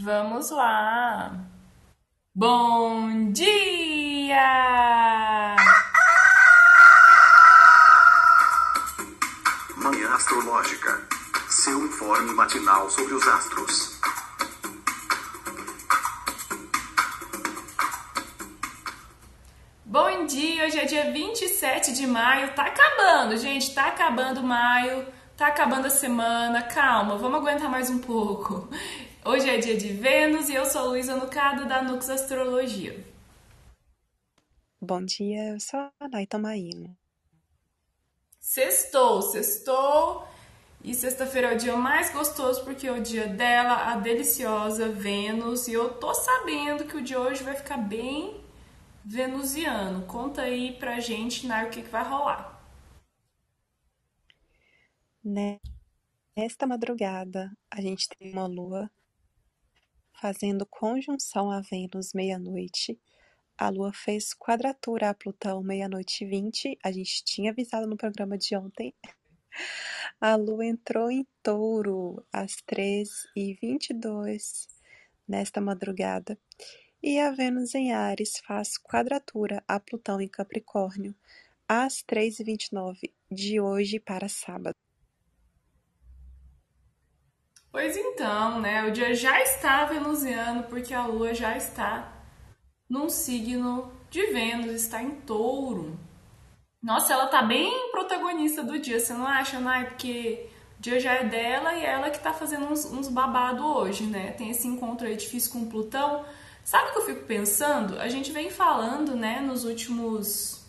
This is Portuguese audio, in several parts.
Vamos lá! Bom dia! Manhã Astrológica. Seu informe matinal sobre os astros. Bom dia! Hoje é dia 27 de maio. Tá acabando, gente. Tá acabando maio. Tá acabando a semana. Calma, vamos aguentar mais um pouco. Hoje é dia de Vênus e eu sou Luísa Nucado da Nux Astrologia. Bom dia, eu sou a Naita Maína. Sextou, sextou. E sexta-feira é o dia mais gostoso porque é o dia dela, a deliciosa Vênus. E eu tô sabendo que o de hoje vai ficar bem venusiano. Conta aí pra gente, Nai, o que, que vai rolar. Nesta madrugada, a gente tem uma lua fazendo conjunção a Vênus meia-noite. A Lua fez quadratura a Plutão meia-noite e vinte. A gente tinha avisado no programa de ontem. A Lua entrou em touro às três e vinte e dois nesta madrugada. E a Vênus em Ares faz quadratura a Plutão em Capricórnio às três e vinte e nove de hoje para sábado. Pois então, né? O dia já está venusiano porque a lua já está num signo de Vênus, está em touro. Nossa, ela tá bem protagonista do dia, você não acha, Nai? Porque o dia já é dela e é ela que tá fazendo uns, uns babado hoje, né? Tem esse encontro aí difícil com Plutão. Sabe o que eu fico pensando? A gente vem falando, né, nos últimos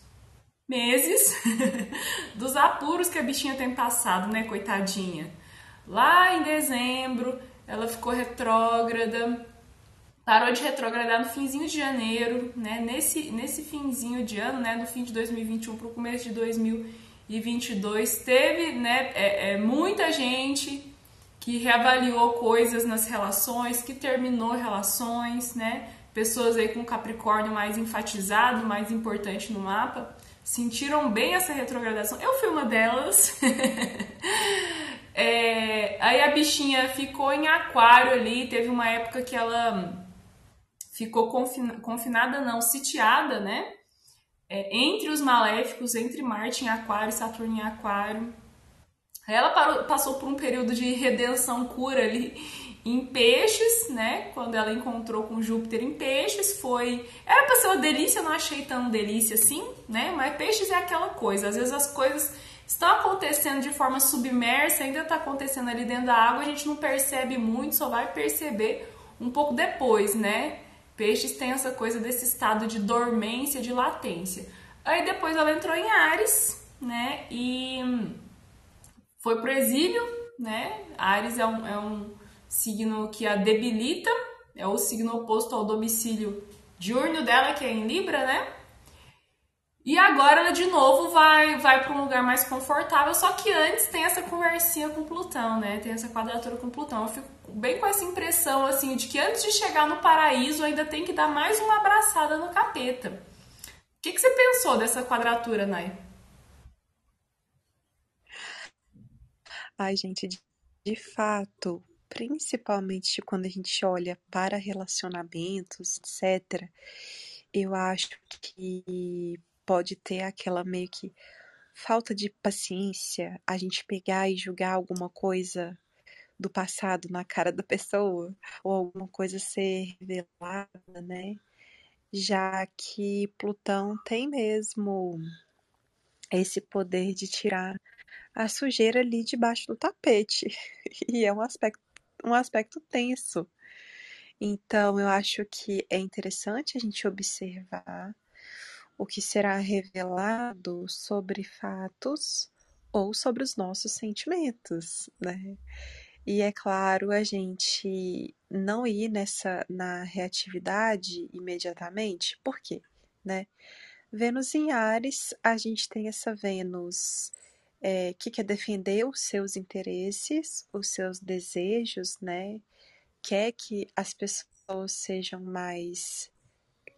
meses dos apuros que a bichinha tem passado, né, coitadinha. Lá em dezembro, ela ficou retrógrada, parou de retrogradar no finzinho de janeiro, né? Nesse, nesse finzinho de ano, né? No fim de 2021 para o começo de 2022, teve, né? É, é, muita gente que reavaliou coisas nas relações, que terminou relações, né? Pessoas aí com Capricórnio mais enfatizado, mais importante no mapa, sentiram bem essa retrogradação. Eu fui uma delas. É, aí a bichinha ficou em aquário ali, teve uma época que ela ficou confina, confinada, não, sitiada, né? É, entre os maléficos, entre Marte em aquário Saturno em aquário. Ela parou, passou por um período de redenção, cura ali em peixes, né? Quando ela encontrou com Júpiter em peixes, foi. Era pra ser uma delícia, eu não achei tão delícia assim, né? Mas peixes é aquela coisa, às vezes as coisas estão acontecendo de forma submersa, ainda está acontecendo ali dentro da água, a gente não percebe muito, só vai perceber um pouco depois, né? Peixes têm essa coisa desse estado de dormência, de latência. Aí depois ela entrou em Ares, né? E foi pro exílio, né? Ares é um, é um signo que a debilita, é o signo oposto ao domicílio diurno dela, que é em Libra, né? E agora ela de novo vai vai para um lugar mais confortável, só que antes tem essa conversinha com Plutão, né? Tem essa quadratura com Plutão. Eu fico bem com essa impressão assim de que antes de chegar no paraíso ainda tem que dar mais uma abraçada no capeta. O que, que você pensou dessa quadratura, Nai? Ai, gente, de, de fato, principalmente quando a gente olha para relacionamentos, etc., eu acho que pode ter aquela meio que falta de paciência, a gente pegar e julgar alguma coisa do passado na cara da pessoa, ou alguma coisa ser revelada, né? Já que Plutão tem mesmo esse poder de tirar a sujeira ali debaixo do tapete. E é um aspecto, um aspecto tenso. Então, eu acho que é interessante a gente observar o que será revelado sobre fatos ou sobre os nossos sentimentos, né? E é claro, a gente não ir nessa na reatividade imediatamente, por quê? Né? Vênus em Ares, a gente tem essa Vênus é, que quer defender os seus interesses, os seus desejos, né? Quer que as pessoas sejam mais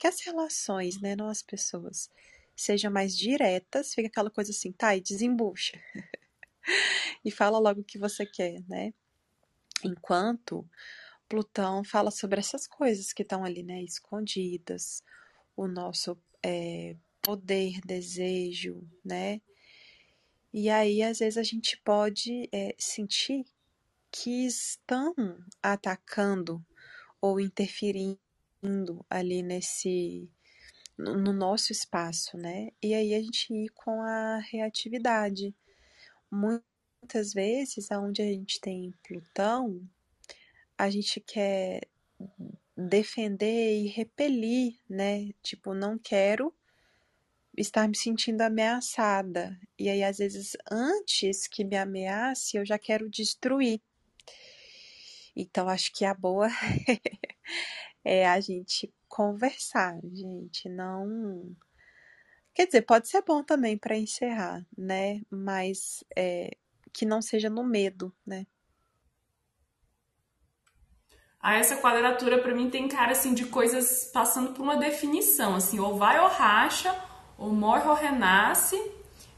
que as relações, né, não as pessoas, sejam mais diretas, fica aquela coisa assim, tá, e desembucha. e fala logo o que você quer, né? Enquanto Plutão fala sobre essas coisas que estão ali, né, escondidas, o nosso é, poder, desejo, né? E aí, às vezes, a gente pode é, sentir que estão atacando ou interferindo ali nesse no nosso espaço, né? E aí a gente ir com a reatividade. Muitas vezes, aonde a gente tem Plutão, a gente quer defender e repelir, né? Tipo, não quero estar me sentindo ameaçada. E aí, às vezes, antes que me ameace, eu já quero destruir. Então, acho que a boa é a gente conversar, gente. Não. Quer dizer, pode ser bom também para encerrar, né? Mas é, que não seja no medo, né? Ah, essa quadratura para mim tem cara assim de coisas passando por uma definição, assim, ou vai ou racha, ou morre ou renasce.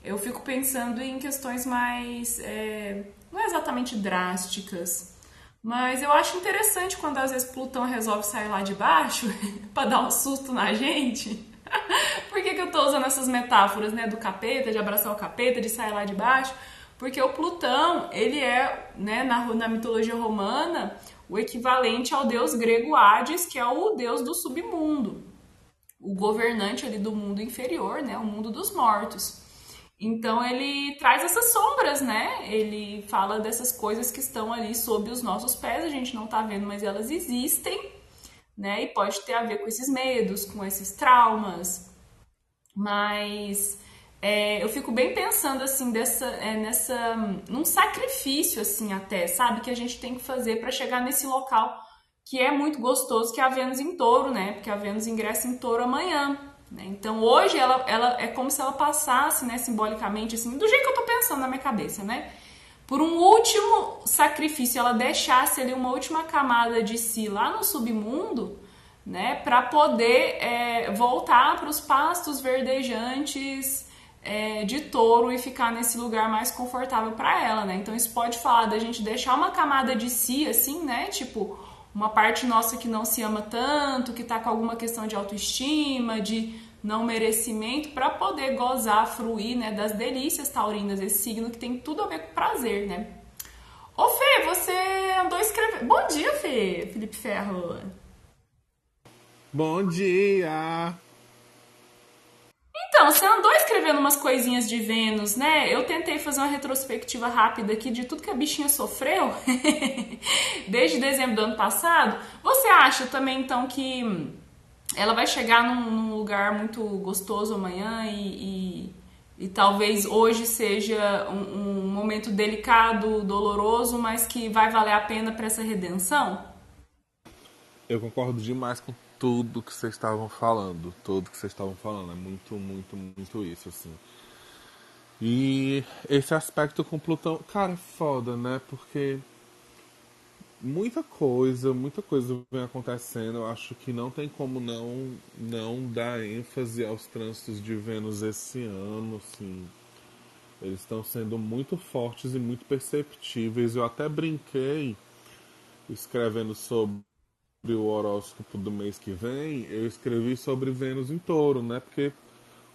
Eu fico pensando em questões mais, é, não é exatamente drásticas, mas eu acho interessante quando às vezes Plutão resolve sair lá de baixo para dar um susto na gente. Por que, que eu tô usando essas metáforas, né, do capeta, de abraçar o capeta, de sair lá de baixo? Porque o Plutão, ele é, né, na, na mitologia romana, o equivalente ao deus grego Hades, que é o deus do submundo, o governante ali do mundo inferior, né, o mundo dos mortos. Então ele traz essas sombras, né? Ele fala dessas coisas que estão ali sob os nossos pés, a gente não tá vendo, mas elas existem, né? E pode ter a ver com esses medos, com esses traumas. Mas é, eu fico bem pensando assim dessa, é, nessa, num sacrifício assim até, sabe, que a gente tem que fazer para chegar nesse local que é muito gostoso, que é a Vênus em Touro, né? Porque a Vênus ingressa em Touro amanhã. Né? Então hoje ela, ela é como se ela passasse, né, simbolicamente, assim, do jeito que eu tô pensando na minha cabeça, né? Por um último sacrifício, ela deixasse ali uma última camada de si lá no submundo, né, para poder é, voltar para os pastos verdejantes é, de touro e ficar nesse lugar mais confortável para ela, né? Então isso pode falar da gente deixar uma camada de si, assim, né? Tipo, uma parte nossa que não se ama tanto, que tá com alguma questão de autoestima, de não merecimento, para poder gozar, fruir, né, das delícias taurinas, esse signo que tem tudo a ver com prazer, né? Ô Fê, você andou escrevendo. Bom dia, Fê, Felipe Ferro. Bom dia! Então, você andou escrevendo umas coisinhas de Vênus, né? Eu tentei fazer uma retrospectiva rápida aqui de tudo que a bichinha sofreu desde dezembro do ano passado. Você acha também, então, que ela vai chegar num, num lugar muito gostoso amanhã e, e, e talvez hoje seja um, um momento delicado, doloroso, mas que vai valer a pena para essa redenção? Eu concordo demais com tudo que vocês estavam falando, tudo que vocês estavam falando, é muito, muito, muito isso, assim. E esse aspecto com Plutão, cara, é foda, né? Porque muita coisa, muita coisa vem acontecendo. Eu acho que não tem como não não dar ênfase aos trânsitos de Vênus esse ano, assim. Eles estão sendo muito fortes e muito perceptíveis. Eu até brinquei escrevendo sobre o horóscopo do mês que vem, eu escrevi sobre Vênus em touro, né? Porque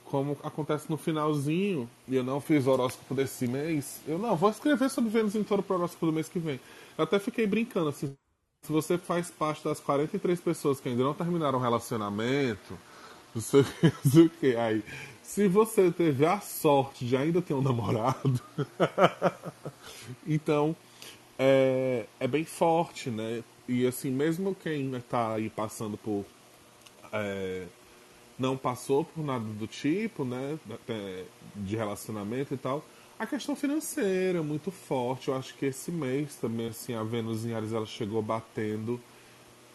como acontece no finalzinho, e eu não fiz o horóscopo desse mês, eu não, vou escrever sobre Vênus em touro para o horóscopo do mês que vem. Eu até fiquei brincando, assim, se você faz parte das 43 pessoas que ainda não terminaram o relacionamento, não sei o que, aí, se você teve a sorte de ainda ter um namorado, então é, é bem forte, né? E assim, mesmo quem está aí passando por. É, não passou por nada do tipo, né? De relacionamento e tal. A questão financeira é muito forte. Eu acho que esse mês também, assim, a Vênus em Ares ela chegou batendo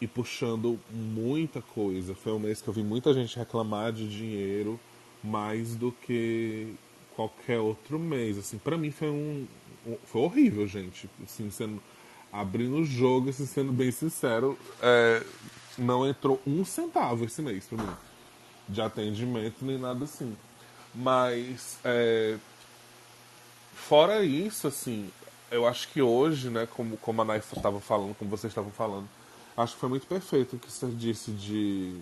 e puxando muita coisa. Foi um mês que eu vi muita gente reclamar de dinheiro mais do que qualquer outro mês. Assim, para mim foi um, foi horrível, gente. Assim, sendo abrindo o jogo, assim, sendo bem sincero, é, não entrou um centavo esse mês pra mim. De atendimento nem nada assim. Mas, é, fora isso, assim, eu acho que hoje, né, como, como a Naifa estava falando, como vocês estavam falando, Acho que foi muito perfeito o que você disse de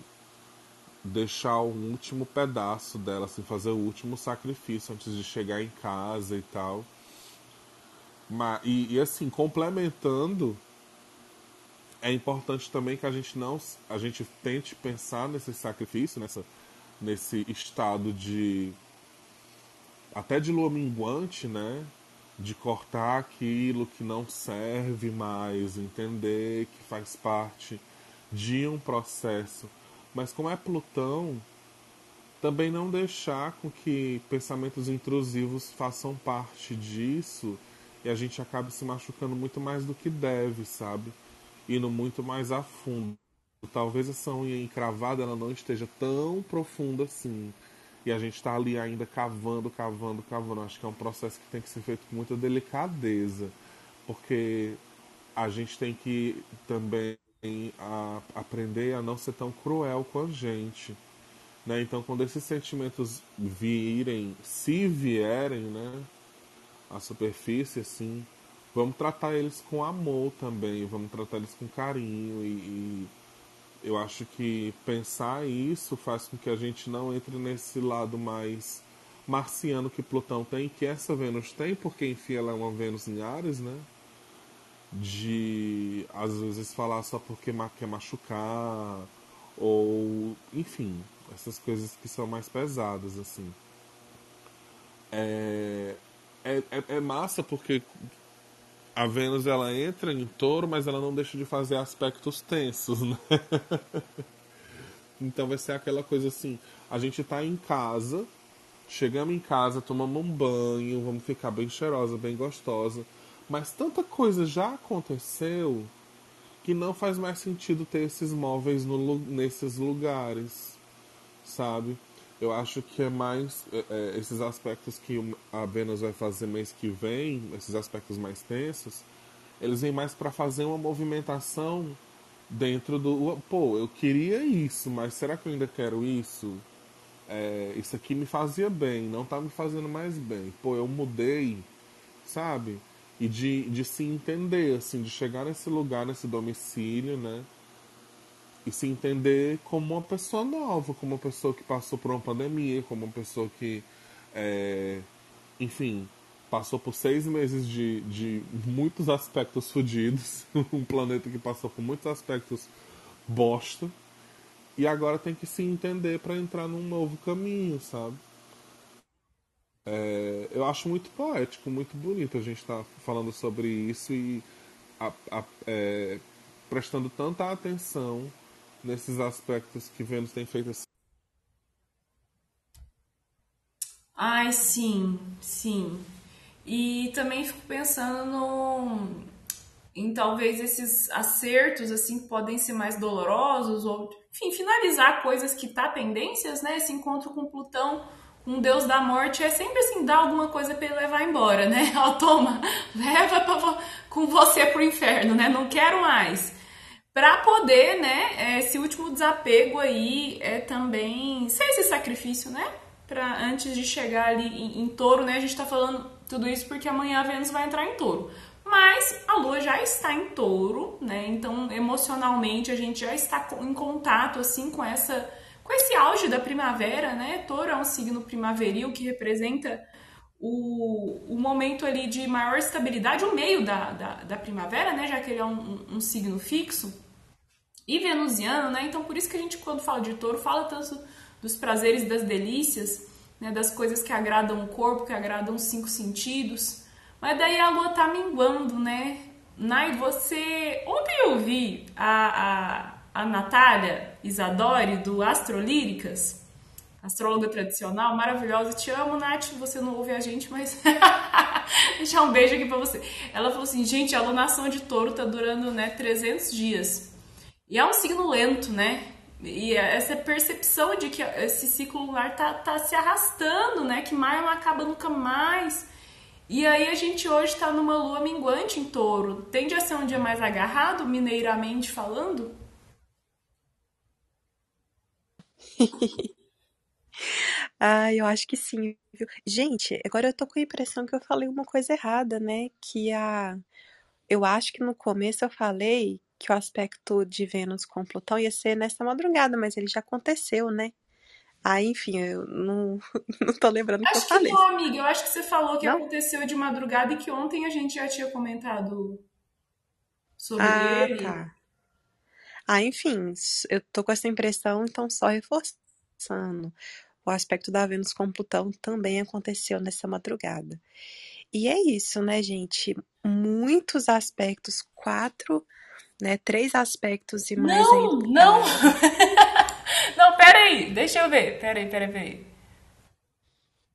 deixar o último pedaço dela, assim, fazer o último sacrifício antes de chegar em casa e tal. Mas, e, e assim, complementando, é importante também que a gente não a gente tente pensar nesse sacrifício, nessa, nesse estado de até de lua minguante, né? De cortar aquilo que não serve mais, entender que faz parte de um processo. Mas como é Plutão, também não deixar com que pensamentos intrusivos façam parte disso e a gente acabe se machucando muito mais do que deve, sabe? Indo muito mais a fundo. Talvez essa unha encravada ela não esteja tão profunda assim. E a gente está ali ainda cavando, cavando, cavando. Acho que é um processo que tem que ser feito com muita delicadeza. Porque a gente tem que também a, aprender a não ser tão cruel com a gente. Né? Então, quando esses sentimentos virem, se vierem, né, à superfície, assim, vamos tratar eles com amor também, vamos tratar eles com carinho e, e eu acho que pensar isso faz com que a gente não entre nesse lado mais marciano que Plutão tem, que essa Vênus tem, porque enfim ela é uma Vênus em Ares, né? De às vezes falar só porque quer machucar, ou enfim, essas coisas que são mais pesadas, assim. É, é, é, é massa porque a Vênus ela entra em touro, mas ela não deixa de fazer aspectos tensos, né? então vai ser aquela coisa assim, a gente tá em casa, chegamos em casa, tomamos um banho, vamos ficar bem cheirosa, bem gostosa, mas tanta coisa já aconteceu que não faz mais sentido ter esses móveis no, nesses lugares, sabe? Eu acho que é mais é, é, esses aspectos que a Vênus vai fazer mês que vem, esses aspectos mais tensos, eles vêm mais para fazer uma movimentação dentro do. Pô, eu queria isso, mas será que eu ainda quero isso? É, isso aqui me fazia bem, não tá me fazendo mais bem. Pô, eu mudei, sabe? E de, de se entender, assim, de chegar nesse lugar, nesse domicílio, né? E se entender como uma pessoa nova, como uma pessoa que passou por uma pandemia, como uma pessoa que, é, enfim, passou por seis meses de, de muitos aspectos fodidos, um planeta que passou por muitos aspectos bosta, e agora tem que se entender para entrar num novo caminho, sabe? É, eu acho muito poético, muito bonito a gente estar tá falando sobre isso e a, a, é, prestando tanta atenção nesses aspectos que Vênus tem feito assim. Ai, sim, sim. E também fico pensando no em talvez esses acertos assim podem ser mais dolorosos ou enfim, finalizar coisas que tá pendências, né? Esse encontro com Plutão, um deus da morte é sempre assim, dar alguma coisa para ele levar embora, né? Ó, toma, leva pra, com você pro inferno, né? Não quero mais para poder, né, esse último desapego aí é também ser esse sacrifício, né, para antes de chegar ali em, em, touro, né, a gente tá falando tudo isso porque amanhã a Vênus vai entrar em touro. Mas a Lua já está em touro, né, então emocionalmente a gente já está em contato, assim, com essa, com esse auge da primavera, né, touro é um signo primaveril que representa o, o momento ali de maior estabilidade, o meio da, da, da primavera, né, já que ele é um, um, um signo fixo, e venusiano, né? Então por isso que a gente quando fala de touro fala tanto dos prazeres, das delícias, né? Das coisas que agradam o corpo, que agradam os cinco sentidos. Mas daí a lua tá minguando, né? Nai, você. Ontem eu vi a, a, a Natália Isadori do Astrolíricas, astróloga tradicional, maravilhosa. Te amo, Nath. Você não ouve a gente, mas. Deixar um beijo aqui pra você. Ela falou assim: gente, a alunação de touro tá durando, né, 300 dias. E é um signo lento, né? E essa percepção de que esse ciclo lunar tá, tá se arrastando, né? Que maio não acaba nunca mais. E aí a gente hoje está numa lua minguante em touro. Tende a ser um dia mais agarrado, mineiramente falando? ah, eu acho que sim. Viu? Gente, agora eu tô com a impressão que eu falei uma coisa errada, né? Que a. Eu acho que no começo eu falei que o aspecto de Vênus com Plutão ia ser nessa madrugada, mas ele já aconteceu, né? Aí, enfim, eu não, não tô lembrando o que eu Acho que falei. não, amiga. Eu acho que você falou que Não? aconteceu de madrugada e que ontem a gente já tinha comentado sobre Ah, ele. tá. Ah, enfim, eu tô com essa impressão, então só reforçando. O aspecto da Vênus com Plutão também aconteceu nessa madrugada. E é isso, né, gente? Muitos aspectos, quatro, né? Três aspectos e mais Não, ainda. não! Não, peraí, deixa eu ver. Peraí, peraí, peraí.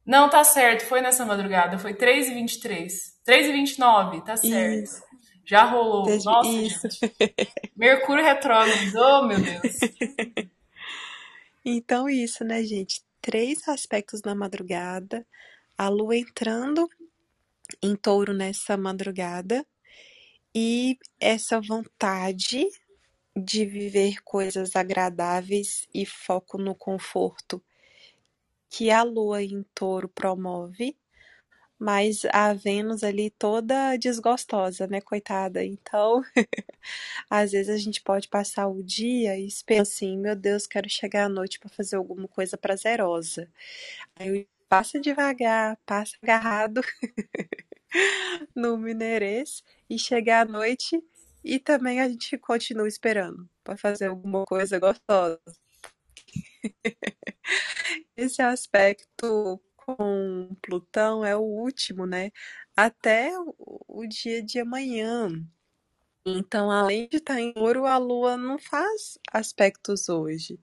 Não, tá certo, foi nessa madrugada, foi 3 e 23. 3 e 29, tá certo. Isso, Já rolou. desde- Nossa, isso. gente. Mercúrio retrógrado, oh meu Deus. Então, isso, né, gente? Três aspectos na madrugada, a lua entrando em touro nessa madrugada e essa vontade de viver coisas agradáveis e foco no conforto que a lua em touro promove, mas a Vênus ali toda desgostosa, né, coitada? Então, às vezes a gente pode passar o dia e esperar assim, meu Deus, quero chegar à noite para fazer alguma coisa prazerosa. Aí passa devagar, passa agarrado no mineirês e chega à noite e também a gente continua esperando para fazer alguma coisa gostosa. Esse aspecto com Plutão é o último, né? Até o, o dia de amanhã. Então, além de estar em ouro, a Lua não faz aspectos hoje.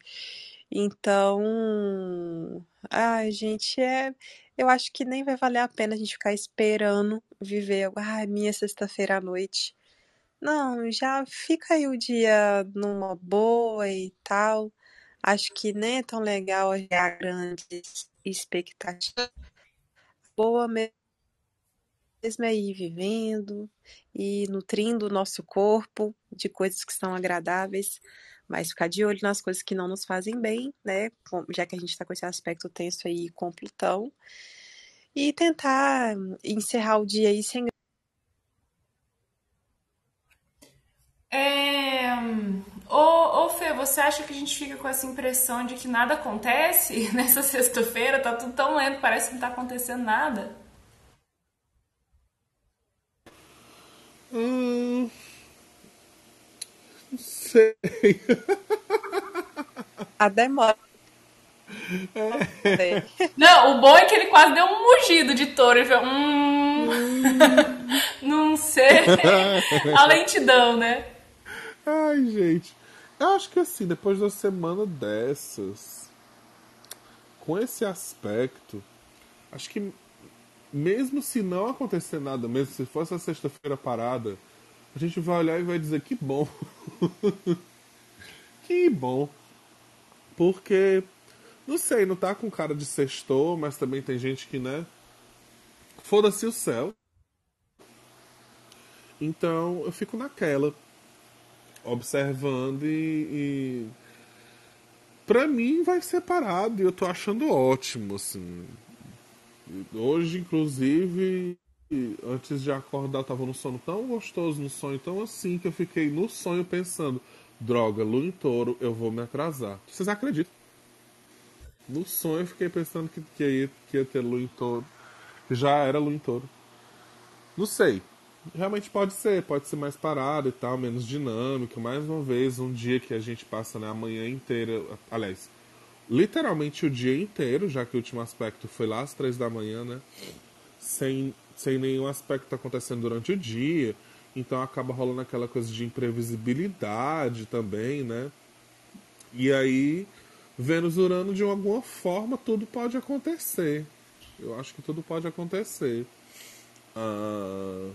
Então, ai, gente, é. Eu acho que nem vai valer a pena a gente ficar esperando viver, ai, minha sexta-feira à noite. Não, já fica aí o dia numa boa e tal. Acho que nem é tão legal a grandes expectativas. Boa mesmo é ir vivendo e nutrindo o nosso corpo de coisas que são agradáveis, mas ficar de olho nas coisas que não nos fazem bem, né? Já que a gente está com esse aspecto tenso aí com Plutão. E tentar encerrar o dia aí sem É... Ô, ô Fê, você acha que a gente fica com essa impressão de que nada acontece nessa sexta-feira? Tá tudo tão lento, parece que não tá acontecendo nada. Hum, não sei. a demora. É. Não, o bom é que ele quase deu um mugido de touro. Ele falou, hum, não sei. A lentidão, né? Ai, gente. Eu acho que assim, depois de uma semana dessas, com esse aspecto, acho que mesmo se não acontecer nada, mesmo se fosse a sexta-feira parada, a gente vai olhar e vai dizer que bom. que bom. Porque, não sei, não tá com cara de sextou, mas também tem gente que, né? Foda-se o céu. Então eu fico naquela observando e, e para mim vai ser parado e eu tô achando ótimo assim hoje inclusive antes de acordar eu tava num sono tão gostoso num sonho tão assim que eu fiquei no sonho pensando droga lua em touro eu vou me atrasar vocês acreditam no sonho eu fiquei pensando que, que, ia, que ia ter lua em touro já era lua em touro não sei realmente pode ser, pode ser mais parado e tal, menos dinâmico. Mais uma vez, um dia que a gente passa né, a manhã inteira, aliás, literalmente o dia inteiro, já que o último aspecto foi lá às três da manhã, né? Sem, sem nenhum aspecto acontecendo durante o dia. Então acaba rolando aquela coisa de imprevisibilidade também, né? E aí, Vênus Urano, de alguma forma, tudo pode acontecer. Eu acho que tudo pode acontecer. Ah,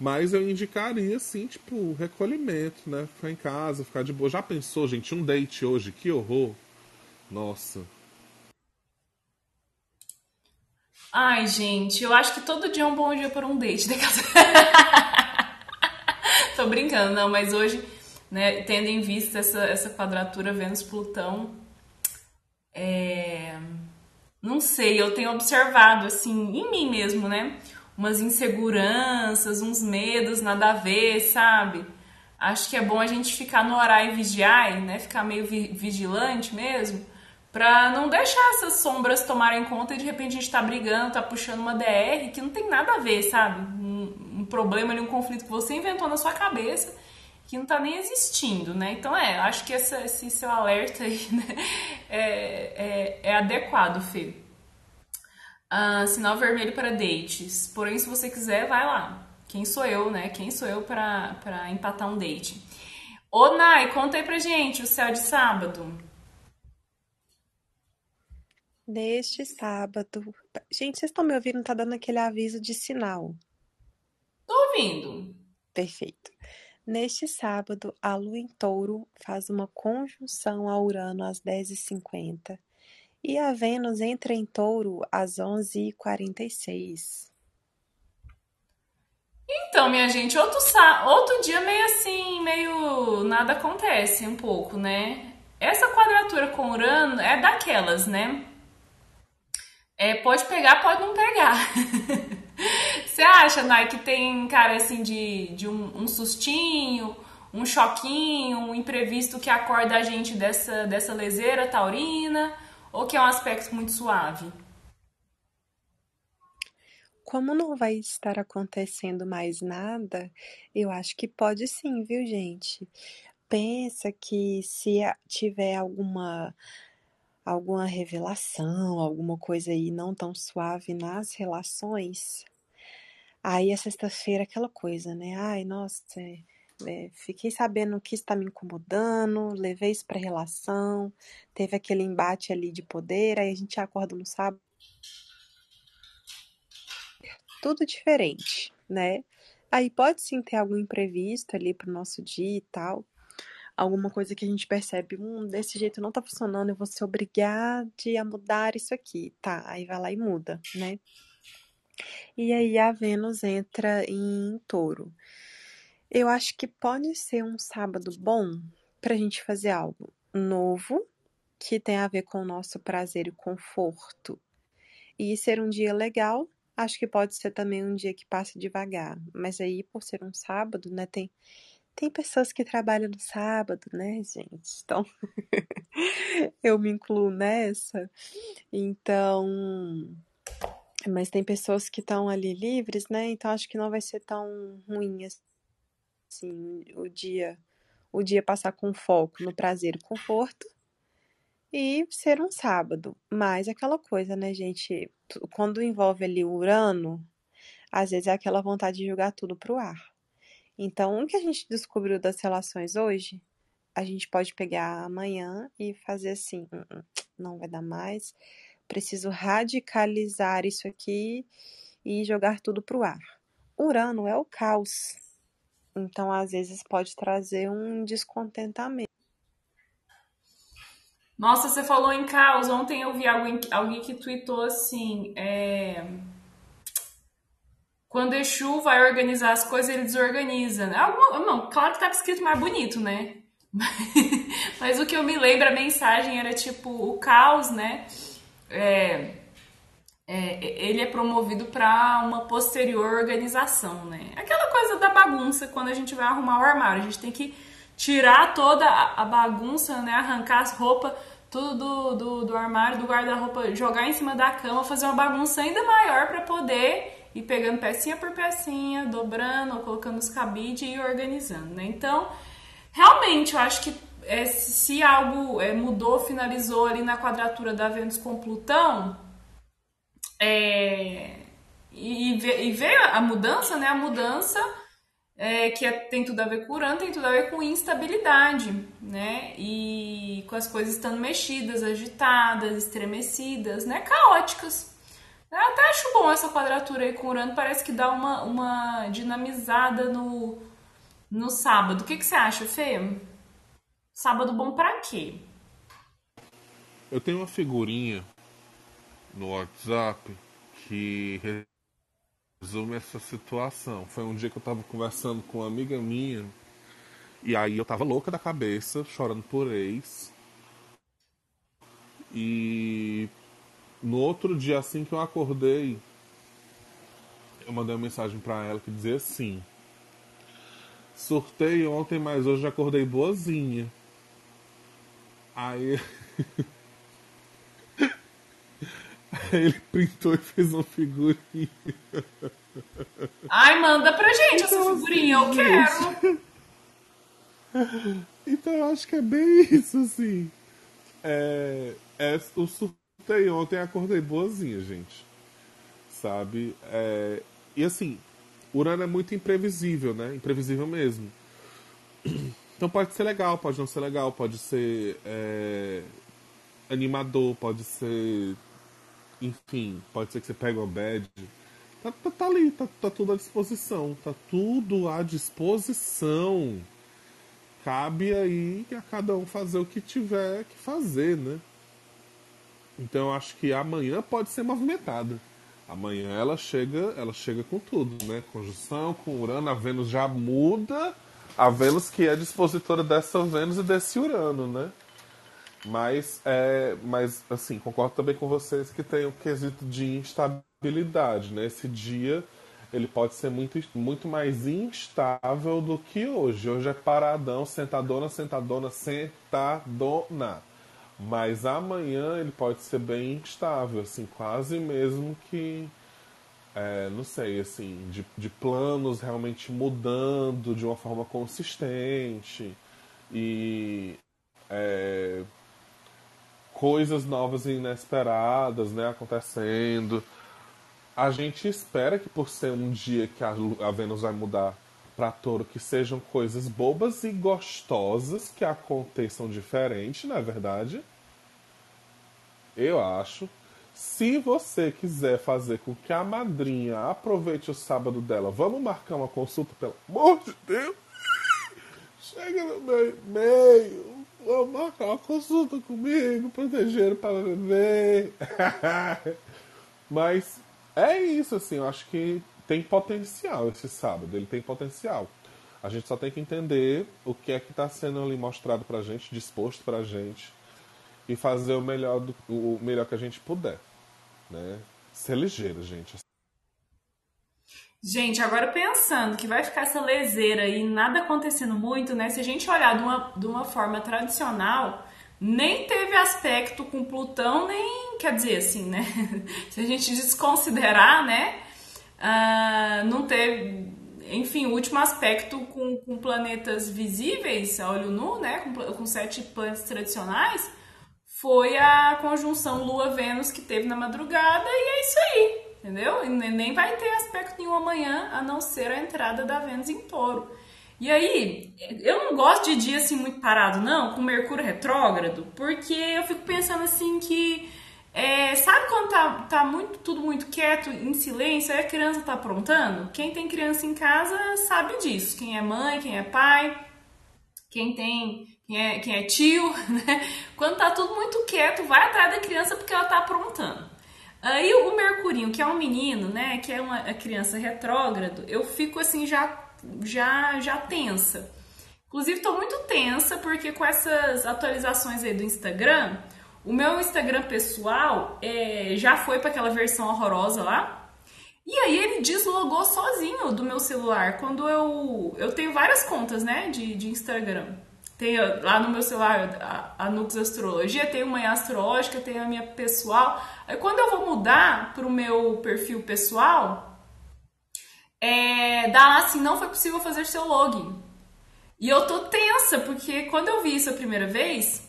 mas eu indicaria, assim, tipo, recolhimento, né? Ficar em casa, ficar de boa. Já pensou, gente, um date hoje? Que horror. Nossa. Ai, gente, eu acho que todo dia é um bom dia para um date. Tô brincando, não, mas hoje, né, tendo em vista essa, essa quadratura Vênus-Plutão, é... não sei, eu tenho observado, assim, em mim mesmo, né? Umas inseguranças, uns medos, nada a ver, sabe? acho que é bom a gente ficar no horário e vigiar, né? Ficar meio vi vigilante mesmo, pra não deixar essas sombras tomarem conta e de repente a gente tá brigando, tá puxando uma DR que não tem nada a ver, sabe? Um, um problema ali, um conflito que você inventou na sua cabeça que não tá nem existindo, né? Então é, acho que essa, esse seu alerta aí né? é, é, é adequado, Fê. Uh, sinal vermelho para dates. Porém, se você quiser, vai lá. Quem sou eu, né? Quem sou eu para empatar um date? Ô, Nai, conta aí pra gente o céu de sábado. Neste sábado. Gente, vocês estão me ouvindo? Tá dando aquele aviso de sinal. Tô ouvindo. Perfeito. Neste sábado, a Lua em Touro faz uma conjunção a Urano às 10h50 e a Vênus entra em Touro às 11h46. Então, minha gente, outro, outro dia meio assim, meio nada acontece um pouco, né? Essa quadratura com Urano é daquelas, né? É, pode pegar, pode não pegar. Você acha, Nai, que tem cara assim de, de um, um, sustinho, um choquinho, um imprevisto que acorda a gente dessa, dessa leseira taurina? Ou que é um aspecto muito suave? Como não vai estar acontecendo mais nada, eu acho que pode sim, viu, gente? Pensa que se tiver alguma alguma revelação, alguma coisa aí não tão suave nas relações, Aí a sexta-feira aquela coisa, né? Ai, nossa, é, é, fiquei sabendo que está me incomodando, levei isso para relação, teve aquele embate ali de poder, aí a gente acorda no sábado. Tudo diferente, né? Aí pode sim ter algum imprevisto ali pro nosso dia e tal. Alguma coisa que a gente percebe, hum, desse jeito não tá funcionando, eu vou ser obrigada a mudar isso aqui. Tá, aí vai lá e muda, né? E aí a Vênus entra em touro. Eu acho que pode ser um sábado bom para a gente fazer algo novo, que tem a ver com o nosso prazer e conforto. E ser um dia legal, acho que pode ser também um dia que passa devagar. Mas aí, por ser um sábado, né, tem, tem pessoas que trabalham no sábado, né, gente? Então, eu me incluo nessa. Então, mas tem pessoas que estão ali livres, né? Então acho que não vai ser tão ruim assim o dia o dia passar com foco no prazer e conforto e ser um sábado. Mas aquela coisa, né, gente? Quando envolve ali o Urano, às vezes é aquela vontade de jogar tudo pro ar. Então, o que a gente descobriu das relações hoje, a gente pode pegar amanhã e fazer assim: hum, hum, não vai dar mais preciso radicalizar isso aqui e jogar tudo para o ar. Urano é o caos, então às vezes pode trazer um descontentamento. Nossa, você falou em caos. Ontem eu vi alguém, alguém que tweetou assim: é... quando Exu vai organizar as coisas, ele desorganiza. Né? Alguma... Não, claro que tá escrito mais bonito, né? Mas o que eu me lembro, a mensagem era tipo o caos, né? é, é, ele é promovido para uma posterior organização, né? Aquela coisa da bagunça quando a gente vai arrumar o armário, a gente tem que tirar toda a bagunça, né? Arrancar as roupas, tudo do, do, do armário, do guarda-roupa, jogar em cima da cama, fazer uma bagunça ainda maior para poder ir pegando pecinha por pecinha, dobrando ou colocando os cabides e organizando, né? Então, realmente, eu acho que é, se algo é, mudou, finalizou ali na quadratura da Vênus com Plutão, é, e, e veio a mudança, né? A mudança é, que é, tem tudo a ver com Urano, tem tudo a ver com instabilidade, né? E com as coisas estando mexidas, agitadas, estremecidas, né? Caóticas. Eu até acho bom essa quadratura aí com Urano, parece que dá uma, uma dinamizada no, no sábado. O que, que você acha, Fê? Sábado bom para quê? Eu tenho uma figurinha no WhatsApp que resume essa situação. Foi um dia que eu tava conversando com uma amiga minha e aí eu tava louca da cabeça, chorando por ex. E no outro dia assim que eu acordei, eu mandei uma mensagem para ela que dizia assim: surtei ontem, mas hoje acordei boazinha. Aí. Aí ele printou e fez uma figurinha. Ai, manda pra gente essa então, figurinha, eu quero. Então eu acho que é bem isso, assim. É, é, o surtei ontem acordei boazinha, gente. Sabe? É, e assim, Urano é muito imprevisível, né? Imprevisível mesmo. Então pode ser legal, pode não ser legal, pode ser é, animador, pode ser. Enfim, pode ser que você pegue uma bad. Tá, tá, tá ali, tá, tá tudo à disposição. Tá tudo à disposição cabe aí a cada um fazer o que tiver que fazer, né? Então eu acho que amanhã pode ser movimentada. Amanhã ela chega, ela chega com tudo, né? Conjunção com Urano, a Vênus já muda, a Vênus que é dispositora dessa Vênus e desse Urano, né? Mas, é, mas assim, concordo também com vocês que tem o quesito de instabilidade, né? Esse dia ele pode ser muito, muito mais instável do que hoje. Hoje é paradão, sentadona, sentadona, sentadona. Mas amanhã ele pode ser bem instável, assim, quase mesmo que, é, não sei, assim, de, de planos realmente mudando de uma forma consistente e é, coisas novas e inesperadas, né, acontecendo. A gente espera que por ser um dia que a, a Vênus vai mudar para touro, que sejam coisas bobas e gostosas que aconteçam diferente, não é verdade? Eu acho. Se você quiser fazer com que a madrinha aproveite o sábado dela, vamos marcar uma consulta, pelo amor de Deus! Chega no meu e-mail, vamos marcar uma consulta comigo, proteger para beber. Mas é isso, assim, eu acho que tem potencial esse sábado, ele tem potencial. A gente só tem que entender o que é que está sendo ali mostrado pra gente, disposto pra gente, e fazer o melhor, do, o melhor que a gente puder. Né? Ser ligeiro, gente. Gente, agora pensando que vai ficar essa leseira e nada acontecendo muito, né? Se a gente olhar de uma, de uma forma tradicional, nem teve aspecto com Plutão, nem quer dizer assim, né? Se a gente desconsiderar, né? Uh, não teve, enfim, o último aspecto com, com planetas visíveis a olho nu, né? Com, com sete planetas tradicionais, foi a conjunção Lua-Vênus que teve na madrugada, e é isso aí, entendeu? E nem vai ter aspecto nenhum amanhã, a não ser a entrada da Vênus em touro. E aí, eu não gosto de dia assim muito parado, não, com Mercúrio retrógrado, porque eu fico pensando assim que. É, sabe quando tá, tá muito, tudo muito quieto, em silêncio, aí a criança tá aprontando? Quem tem criança em casa sabe disso. Quem é mãe, quem é pai, quem tem. Quem é, quem é tio, né? Quando tá tudo muito quieto, vai atrás da criança porque ela tá aprontando. Aí o Mercurinho, que é um menino, né? Que é uma criança retrógrado, eu fico assim já já, já tensa. Inclusive, estou muito tensa porque com essas atualizações aí do Instagram, o meu Instagram pessoal é, já foi para aquela versão horrorosa lá. E aí ele deslogou sozinho do meu celular. Quando eu. Eu tenho várias contas, né? De, de Instagram. Tem lá no meu celular a, a Nux Astrologia, tem uma astrológica, tem a minha pessoal. Aí quando eu vou mudar para o meu perfil pessoal, é, dá lá assim, não foi possível fazer seu login. E eu tô tensa, porque quando eu vi isso a primeira vez,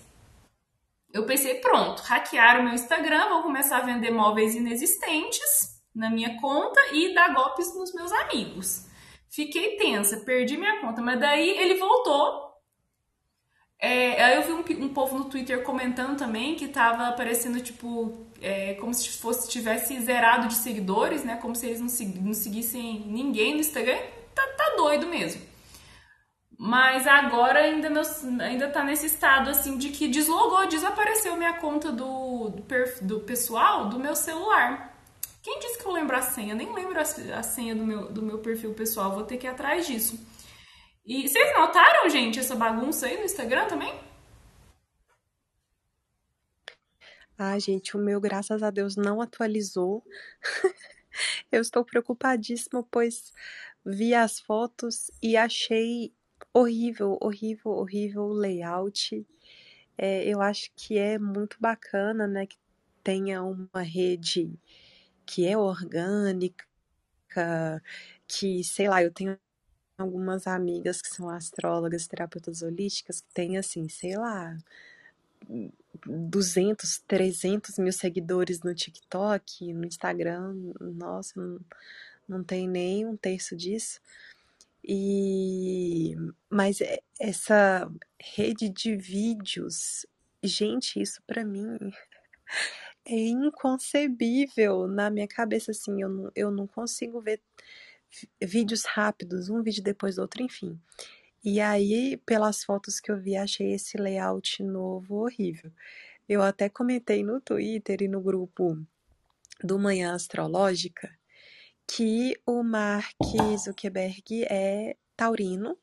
eu pensei, pronto, hackearam meu Instagram, vão começar a vender móveis inexistentes na minha conta e dar golpes nos meus amigos. Fiquei tensa, perdi minha conta, mas daí ele voltou. É, aí eu vi um, um povo no Twitter comentando também que tava aparecendo, tipo, é, como se fosse tivesse zerado de seguidores, né? Como se eles não, não seguissem ninguém no Instagram. Tá, tá doido mesmo. Mas agora ainda, meu, ainda tá nesse estado assim de que deslogou, desapareceu minha conta do, do, do pessoal do meu celular. Quem disse que eu lembro a senha? Nem lembro a, a senha do meu, do meu perfil pessoal, vou ter que ir atrás disso. E vocês notaram, gente, essa bagunça aí no Instagram também? Ah, gente, o meu, graças a Deus, não atualizou. Eu estou preocupadíssima, pois vi as fotos e achei horrível, horrível, horrível o layout. É, eu acho que é muito bacana, né, que tenha uma rede que é orgânica, que, sei lá, eu tenho algumas amigas que são astrólogas, terapeutas holísticas, que têm, assim, sei lá, 200, 300 mil seguidores no TikTok, no Instagram, nossa, não, não tem nem um terço disso. E mas essa rede de vídeos, gente, isso para mim é inconcebível na minha cabeça assim, eu não, eu não consigo ver vídeos rápidos, um vídeo depois do outro, enfim. E aí, pelas fotos que eu vi, achei esse layout novo horrível. Eu até comentei no Twitter e no grupo do Manhã Astrológica que o Mark Zuckerberg é taurino,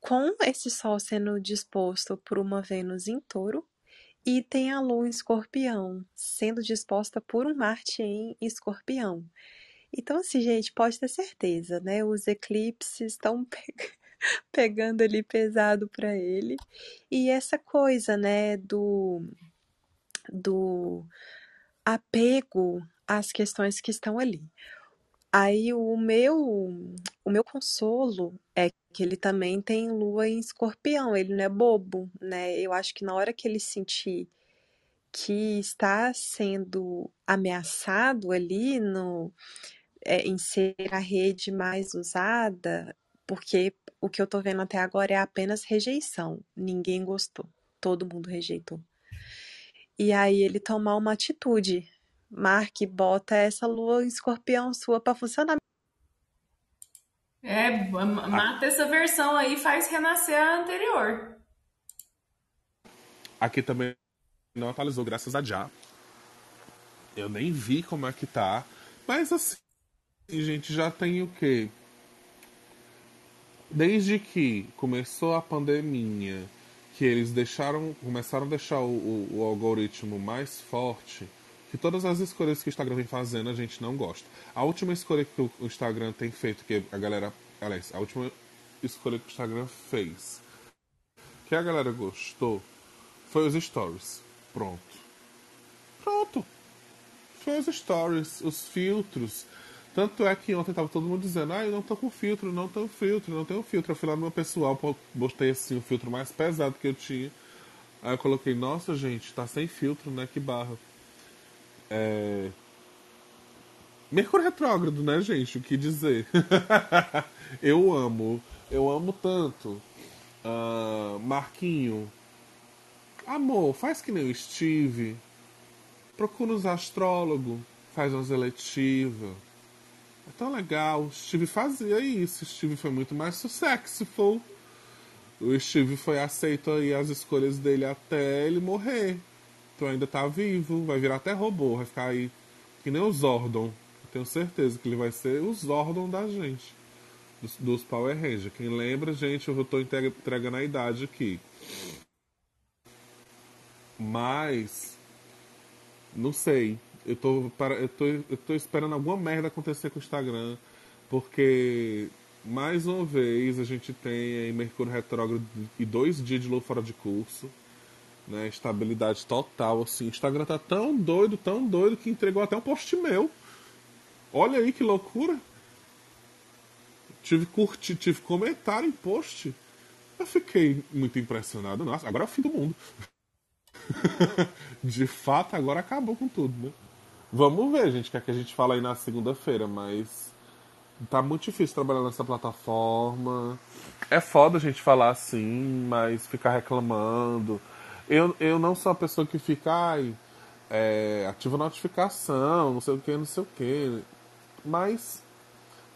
com esse Sol sendo disposto por uma Vênus em touro, e tem a Lua em escorpião, sendo disposta por um Marte em escorpião. Então, assim, gente, pode ter certeza, né? Os eclipses estão pegando ali pesado para ele. E essa coisa, né, do, do apego às questões que estão ali. Aí o meu, o meu consolo é que ele também tem lua em escorpião, ele não é bobo, né? Eu acho que na hora que ele sentir que está sendo ameaçado ali no, é, em ser a rede mais usada, porque o que eu tô vendo até agora é apenas rejeição. Ninguém gostou. Todo mundo rejeitou. E aí ele tomar uma atitude. Mark, bota essa lua escorpião sua para funcionar. É, mata essa versão aí faz renascer a anterior. Aqui também não atualizou, graças a Já. Eu nem vi como é que tá. Mas assim, gente, já tem o quê? Desde que começou a pandemia, que eles deixaram, começaram a deixar o, o, o algoritmo mais forte, que todas as escolhas que o Instagram vem fazendo a gente não gosta. A última escolha que o Instagram tem feito, que a galera. Aliás, a última escolha que o Instagram fez, que a galera gostou, foi os stories. Pronto. Pronto. Foi os stories, os filtros. Tanto é que ontem tava todo mundo dizendo, ah, eu não tô com filtro, não tenho filtro, não tenho filtro. Eu fui lá no meu pessoal, botei assim o filtro mais pesado que eu tinha. Aí eu coloquei, nossa gente, tá sem filtro, né? Que barra. É... Mercúrio retrógrado, né, gente? O que dizer? eu amo, eu amo tanto. Uh, Marquinho, amor, faz que nem o Steve. Procura os astrólogos, faz umas eletivas é tão legal. O Steve fazia isso. O Steve foi muito mais successful. O Steve foi aceito aí as escolhas dele até ele morrer. Então ainda tá vivo, vai virar até robô, vai ficar aí que nem o Zordon. Eu tenho certeza que ele vai ser o Zordon da gente. Dos, dos Power Rangers. Quem lembra, gente, eu tô entregando a idade aqui. Mas. Não sei eu tô, para, eu, tô, eu tô esperando alguma merda acontecer com o Instagram, porque mais uma vez a gente tem aí Mercúrio retrógrado e dois dias de lua fora de curso. Né, estabilidade total, assim. O Instagram tá tão doido, tão doido que entregou até um post meu. Olha aí que loucura. Tive curtir, tive comentário em post. Eu fiquei muito impressionado. Nossa, agora é o fim do mundo. de fato, agora acabou com tudo, né? Vamos ver, gente, o que é que a gente fala aí na segunda-feira, mas tá muito difícil trabalhar nessa plataforma. É foda a gente falar assim, mas ficar reclamando. Eu, eu não sou a pessoa que fica, ai, é, ativa notificação, não sei o que, não sei o que. Mas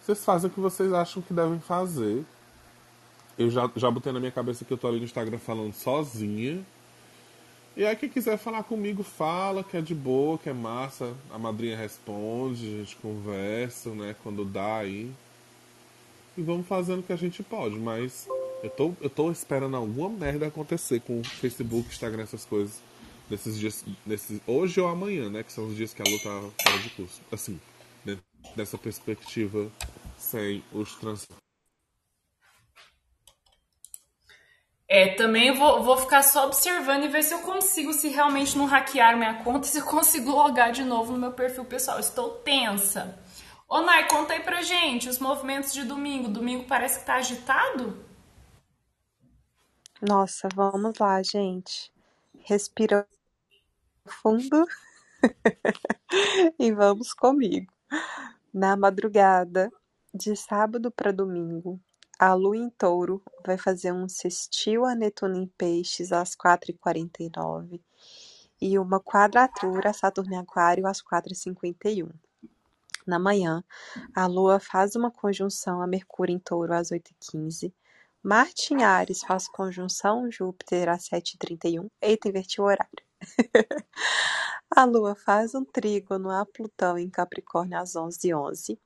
vocês fazem o que vocês acham que devem fazer. Eu já, já botei na minha cabeça que eu tô ali no Instagram falando sozinha. E aí quem quiser falar comigo, fala, que é de boa, que é massa. A madrinha responde, a gente conversa, né? Quando dá aí. E vamos fazendo o que a gente pode, mas eu tô, eu tô esperando alguma merda acontecer com Facebook, Instagram, essas coisas. Nesses dias. Nesses, hoje ou amanhã, né? Que são os dias que a luta tá fora de curso. Assim, né, dessa perspectiva sem os trans. É, também vou, vou ficar só observando e ver se eu consigo, se realmente não hackear minha conta, se eu consigo logar de novo no meu perfil pessoal. Estou tensa. Ô, Nai, conta aí pra gente os movimentos de domingo. Domingo parece que tá agitado? Nossa, vamos lá, gente. Respira fundo e vamos comigo. Na madrugada de sábado para domingo, a Lua em Touro vai fazer um sextil a Netuno em Peixes às 4h49 e uma quadratura a Saturno em Aquário às 4h51. Na manhã, a Lua faz uma conjunção a Mercúrio em Touro às 8h15. Marte em Ares faz conjunção Júpiter às 7h31. Eita, inverti o horário. a Lua faz um trígono a Plutão em Capricórnio às 11h11.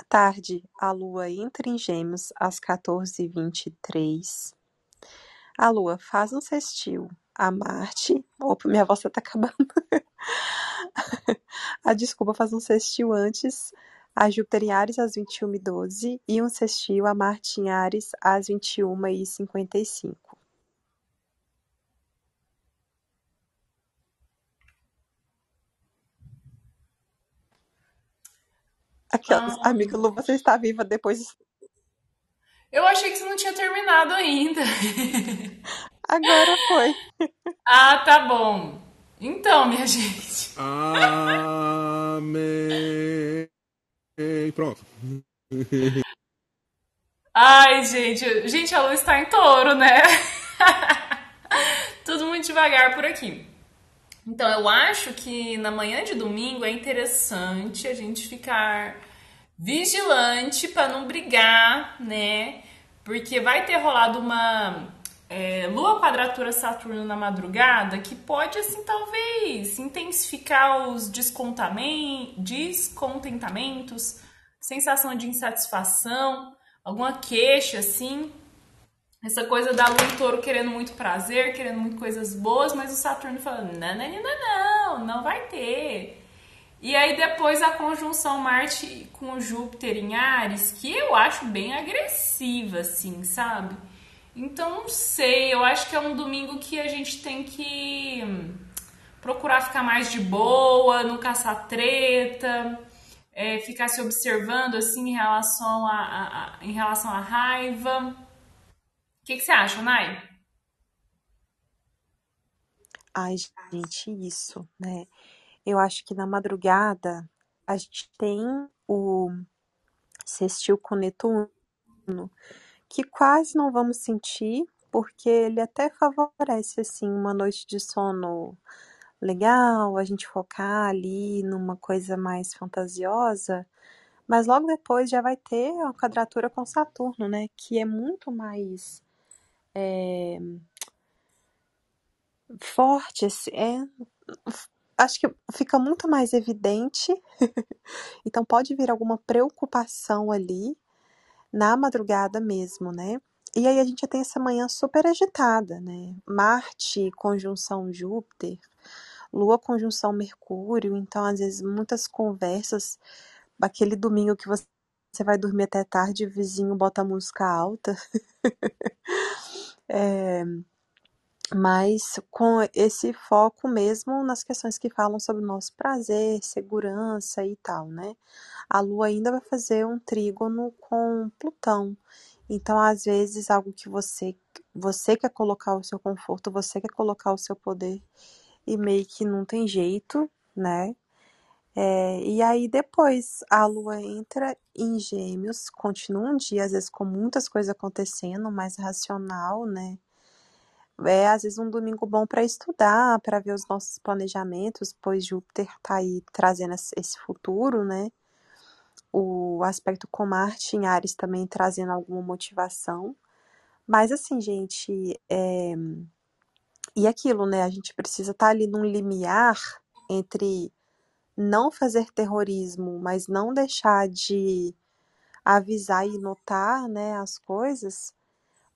À tarde, a Lua entra em Gêmeos às 14h23. A Lua faz um sextil a Marte. Opa, minha voz tá acabando. a desculpa faz um sextil antes a Júpiter em Ares às 21h12 e um sextil a Marte em Ares às 21h55. Aquelas, ah. amiga Lu, você está viva depois. Eu achei que você não tinha terminado ainda. Agora foi. Ah, tá bom. Então, minha gente. Amém. Pronto. Ai, gente. Gente, a luz tá em touro, né? Tudo muito devagar por aqui. Então, eu acho que na manhã de domingo é interessante a gente ficar vigilante para não brigar, né? Porque vai ter rolado uma é, Lua quadratura Saturno na madrugada que pode, assim, talvez intensificar os descontentamentos, sensação de insatisfação, alguma queixa, assim. Essa coisa da Lua em touro querendo muito prazer, querendo muito coisas boas, mas o Saturno falando: não, não, não, não, não vai ter. E aí depois a conjunção Marte com Júpiter em Ares, que eu acho bem agressiva, assim, sabe? Então, não sei, eu acho que é um domingo que a gente tem que procurar ficar mais de boa, não caçar treta, é, ficar se observando assim em relação a, a, a em relação à raiva. O que, que você acha, Nai? Ai, gente, isso, né? Eu acho que na madrugada a gente tem o sextil com Netuno que quase não vamos sentir, porque ele até favorece assim uma noite de sono legal, a gente focar ali numa coisa mais fantasiosa, mas logo depois já vai ter a quadratura com Saturno, né? Que é muito mais é, forte, assim, é, acho que fica muito mais evidente. então pode vir alguma preocupação ali na madrugada mesmo, né? E aí a gente já tem essa manhã super agitada, né? Marte conjunção Júpiter, Lua conjunção Mercúrio, então às vezes muitas conversas, aquele domingo que você você vai dormir até tarde, o vizinho bota música alta. é, mas com esse foco mesmo nas questões que falam sobre o nosso prazer, segurança e tal, né? A Lua ainda vai fazer um trígono com Plutão. Então, às vezes, algo que você você quer colocar o seu conforto, você quer colocar o seu poder e meio que não tem jeito, né? É, e aí depois a Lua entra em Gêmeos, continua um dia, às vezes com muitas coisas acontecendo, mais racional, né? É às vezes um domingo bom para estudar, para ver os nossos planejamentos, pois Júpiter está aí trazendo esse futuro, né? O aspecto com Marte em Ares também trazendo alguma motivação. Mas assim, gente, é... e aquilo, né? A gente precisa estar tá ali num limiar entre não fazer terrorismo, mas não deixar de avisar e notar, né, as coisas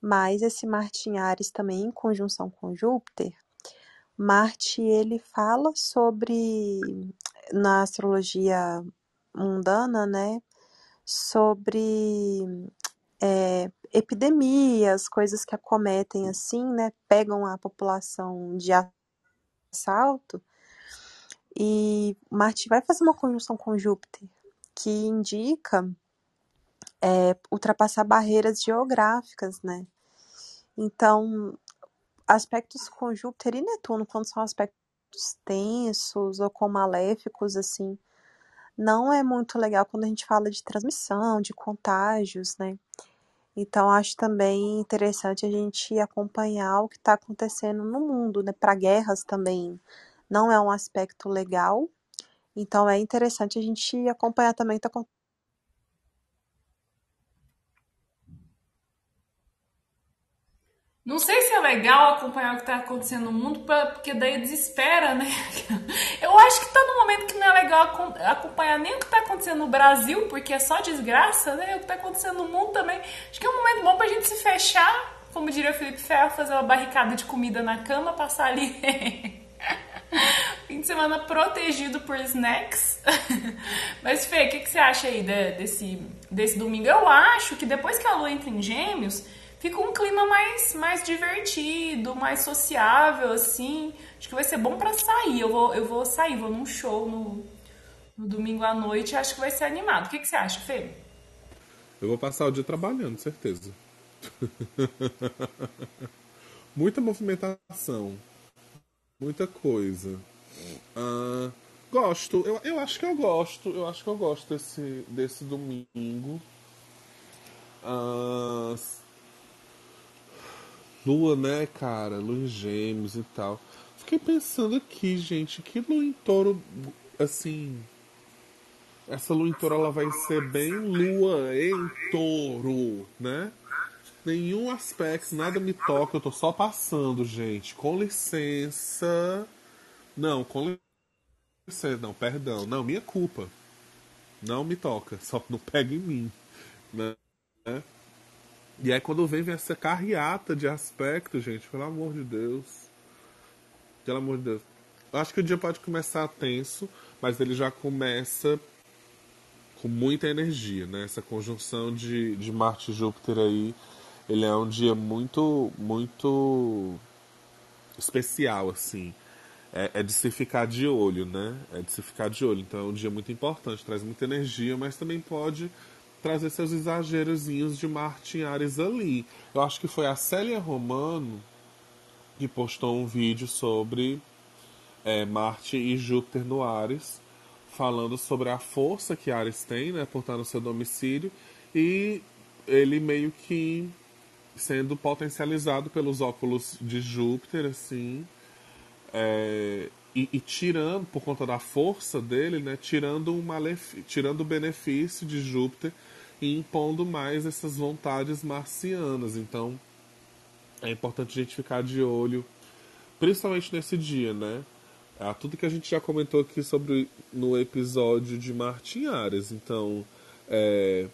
mas esse Marte em Ares também em conjunção com Júpiter, Marte ele fala sobre na astrologia mundana, né, sobre é, epidemias, coisas que acometem assim, né? Pegam a população de assalto. E Marte vai fazer uma conjunção com Júpiter, que indica é, ultrapassar barreiras geográficas, né? Então, aspectos com Júpiter e Netuno, quando são aspectos tensos ou com maléficos, assim, não é muito legal quando a gente fala de transmissão, de contágios, né? Então, acho também interessante a gente acompanhar o que está acontecendo no mundo, né? Para guerras também não é um aspecto legal. Então, é interessante a gente acompanhar também o que está Não sei se é legal acompanhar o que está acontecendo no mundo, porque daí desespera, né? Eu acho que está no momento que não é legal acompanhar nem o que está acontecendo no Brasil, porque é só desgraça, né? O que está acontecendo no mundo também. Acho que é um momento bom para a gente se fechar, como diria o Felipe Ferro, fazer uma barricada de comida na cama, passar ali fim de semana protegido por snacks. Mas, Fê, o que, que você acha aí desse, desse domingo? Eu acho que depois que a lua entra em gêmeos fica um clima mais, mais divertido, mais sociável, assim. Acho que vai ser bom para sair. Eu vou, eu vou sair, vou num show no, no domingo à noite. Acho que vai ser animado. O que, que você acha, Fê? Eu vou passar o dia trabalhando, certeza. muita movimentação, muita coisa. Uh, gosto, eu, eu acho que eu gosto, eu acho que eu gosto desse, desse domingo. Uh, Lua, né, cara? Lua em gêmeos e tal. Fiquei pensando aqui, gente, que lua em touro, assim. Essa lua em touro ela vai ser bem lua em touro, né? Nenhum aspecto, nada me toca, eu tô só passando, gente. Com licença. Não, com licença. Não, perdão. Não, minha culpa. Não me toca, só não pega em mim. Né? E aí quando vem, vem essa carreata de aspecto, gente, pelo amor de Deus. Pelo amor de Deus. Eu acho que o dia pode começar tenso, mas ele já começa com muita energia, né? Essa conjunção de, de Marte e Júpiter aí, ele é um dia muito, muito especial, assim. É, é, de se ficar de olho, né? É de se ficar de olho. Então é um dia muito importante, traz muita energia, mas também pode trazer seus exagerozinhos de Marte em Ares ali. Eu acho que foi a Célia Romano que postou um vídeo sobre é, Marte e Júpiter no Ares, falando sobre a força que Ares tem, né, por estar no seu domicílio, e ele meio que sendo potencializado pelos óculos de Júpiter, assim, é, e, e, tirando, por conta da força dele, né, tirando, um tirando o benefício de Júpiter e impondo mais essas vontades marcianas. Então, é importante a gente ficar de olho, principalmente nesse dia, né? É tudo que a gente já comentou aqui sobre no episódio de Marte em Ares. Então, é,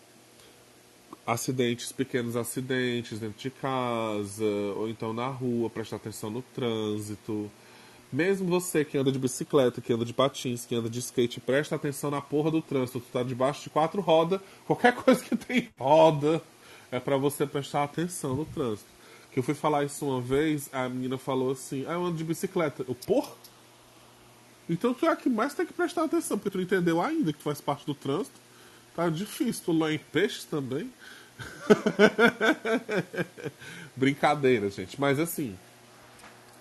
acidentes, pequenos acidentes dentro de casa, ou então na rua, prestar atenção no trânsito. Mesmo você que anda de bicicleta, que anda de patins, que anda de skate, presta atenção na porra do trânsito. Tu tá debaixo de quatro rodas, qualquer coisa que tem roda é para você prestar atenção no trânsito. Que eu fui falar isso uma vez, a menina falou assim: Ah, eu ando de bicicleta. Eu, porra? Então tu é a que mais tem que prestar atenção, porque tu não entendeu ainda que tu faz parte do trânsito. Tá difícil, tu lá em peixes também. Brincadeira, gente. Mas assim,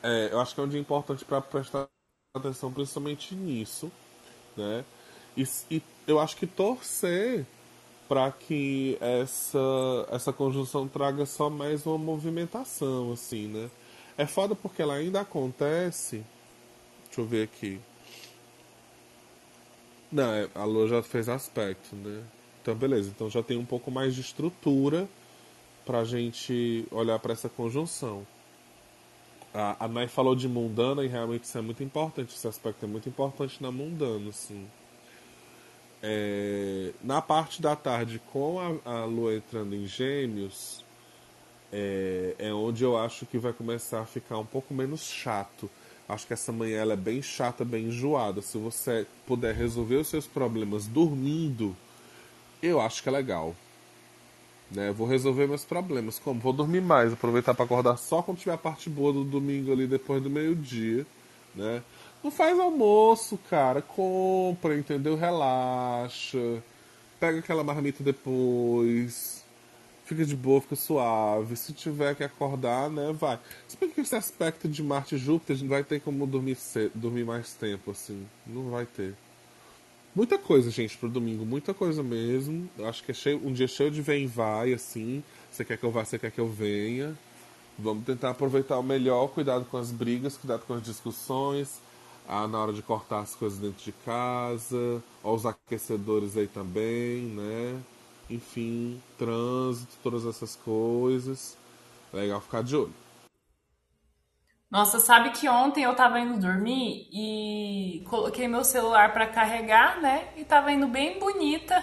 é, eu acho que é um dia importante para prestar atenção principalmente nisso, né? E, e eu acho que torcer para que essa, essa conjunção traga só mais uma movimentação, assim, né? É foda porque ela ainda acontece. Deixa eu ver aqui. Não, é, a Lua já fez aspecto, né? Então, beleza. Então já tem um pouco mais de estrutura pra gente olhar para essa conjunção. A, a Nai falou de mundana e realmente isso é muito importante. Esse aspecto é muito importante na mundana, sim. É, na parte da tarde, com a, a lua entrando em Gêmeos, é, é, onde eu acho que vai começar a ficar um pouco menos chato. Acho que essa manhã ela é bem chata, bem enjoada. Se você puder resolver os seus problemas dormindo, eu acho que é legal. Né? Vou resolver meus problemas. Como? Vou dormir mais, aproveitar para acordar só quando tiver a parte boa do domingo ali depois do meio-dia, né? Não faz almoço, cara. Compra, entendeu? Relaxa. Pega aquela marmita depois. Fica de boa, fica suave. Se tiver que acordar, né, vai. Se bem que esse aspecto de Marte e Júpiter, a gente vai ter como dormir, cedo, dormir mais tempo, assim. Não vai ter. Muita coisa, gente, pro domingo. Muita coisa mesmo. Acho que é cheio, um dia cheio de vem e vai, assim. Você quer que eu vá, você quer que eu venha. Vamos tentar aproveitar o melhor. Cuidado com as brigas, cuidado com as discussões ah, na hora de cortar as coisas dentro de casa, ó, os aquecedores aí também, né? Enfim, trânsito, todas essas coisas. Legal ficar de olho. Nossa, sabe que ontem eu tava indo dormir e coloquei meu celular para carregar, né? E tava indo bem bonita,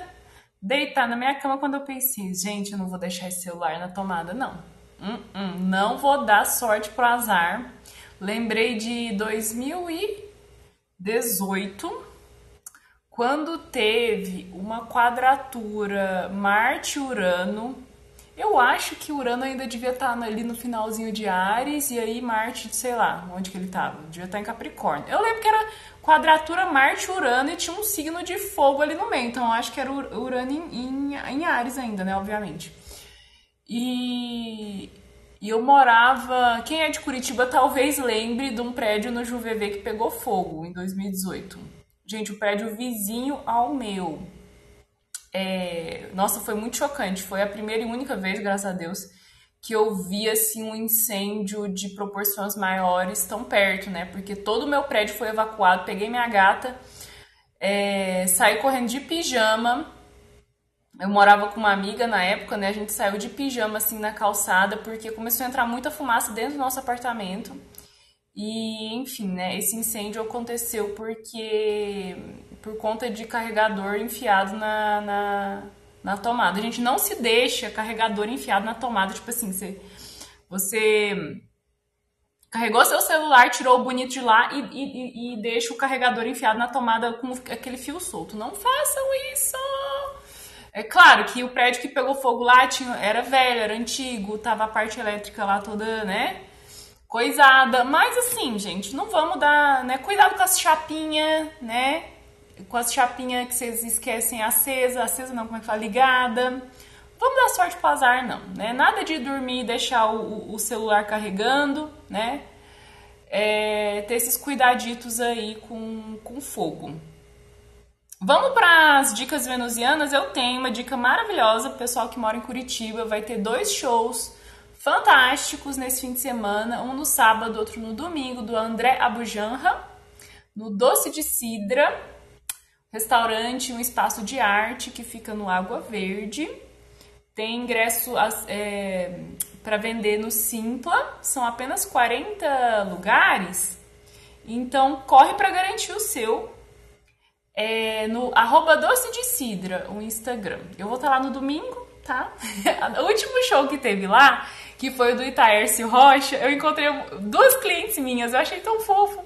deitar na minha cama quando eu pensei, gente, eu não vou deixar esse celular na tomada, não. Hum, hum, não vou dar sorte pro azar. Lembrei de 2000 e 18, quando teve uma quadratura Marte-Urano, eu acho que Urano ainda devia estar ali no finalzinho de Ares e aí Marte, sei lá, onde que ele estava? Devia estar em Capricórnio. Eu lembro que era quadratura Marte-Urano e tinha um signo de fogo ali no meio, então eu acho que era Urano em, em, em Ares ainda, né, obviamente. E e eu morava. Quem é de Curitiba talvez lembre de um prédio no JuVV que pegou fogo em 2018. Gente, o prédio vizinho ao meu. É... Nossa, foi muito chocante. Foi a primeira e única vez, graças a Deus, que eu vi assim um incêndio de proporções maiores tão perto, né? Porque todo o meu prédio foi evacuado. Peguei minha gata, é... saí correndo de pijama eu morava com uma amiga na época, né? A gente saiu de pijama assim na calçada porque começou a entrar muita fumaça dentro do nosso apartamento. E, enfim, né, esse incêndio aconteceu porque por conta de carregador enfiado na, na, na tomada. A gente não se deixa carregador enfiado na tomada, tipo assim, você, você carregou seu celular, tirou o bonito de lá e, e, e deixa o carregador enfiado na tomada com aquele fio solto. Não façam isso! É claro que o prédio que pegou fogo lá tinha, era velho, era antigo, tava a parte elétrica lá toda, né? Coisada. Mas assim, gente, não vamos dar, né? Cuidado com as chapinhas, né? Com as chapinhas que vocês esquecem acesa, acesa não, como é que fala? Ligada. Vamos dar sorte pro azar, não, né? Nada de dormir e deixar o, o celular carregando, né? É, ter esses cuidaditos aí com, com fogo. Vamos para as dicas venusianas. Eu tenho uma dica maravilhosa para o pessoal que mora em Curitiba. Vai ter dois shows fantásticos nesse fim de semana, um no sábado, outro no domingo, do André Abujanra, no Doce de Cidra, restaurante, um espaço de arte que fica no Água Verde. Tem ingresso é, para vender no Simpla, são apenas 40 lugares, então corre para garantir o seu é, no arroba doce de cidra, o Instagram. Eu vou estar lá no domingo, tá? o último show que teve lá, que foi o do Itaércio Rocha, eu encontrei duas clientes minhas, eu achei tão fofo.